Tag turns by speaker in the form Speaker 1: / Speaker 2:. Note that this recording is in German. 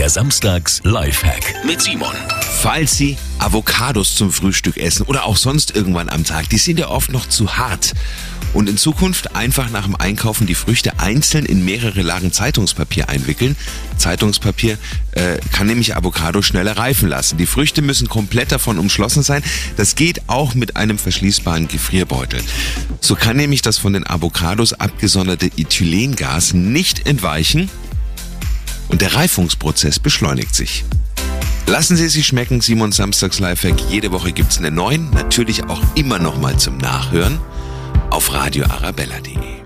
Speaker 1: Der Samstags Lifehack mit Simon.
Speaker 2: Falls Sie Avocados zum Frühstück essen oder auch sonst irgendwann am Tag, die sind ja oft noch zu hart. Und in Zukunft einfach nach dem Einkaufen die Früchte einzeln in mehrere Lagen Zeitungspapier einwickeln. Zeitungspapier äh, kann nämlich Avocado schneller reifen lassen. Die Früchte müssen komplett davon umschlossen sein. Das geht auch mit einem verschließbaren Gefrierbeutel. So kann nämlich das von den Avocados abgesonderte Ethylengas nicht entweichen und der Reifungsprozess beschleunigt sich. Lassen Sie es sich schmecken, Simon Samstags Lifehack. Jede Woche gibt's einen neuen, natürlich auch immer noch mal zum Nachhören auf radioarabella.de.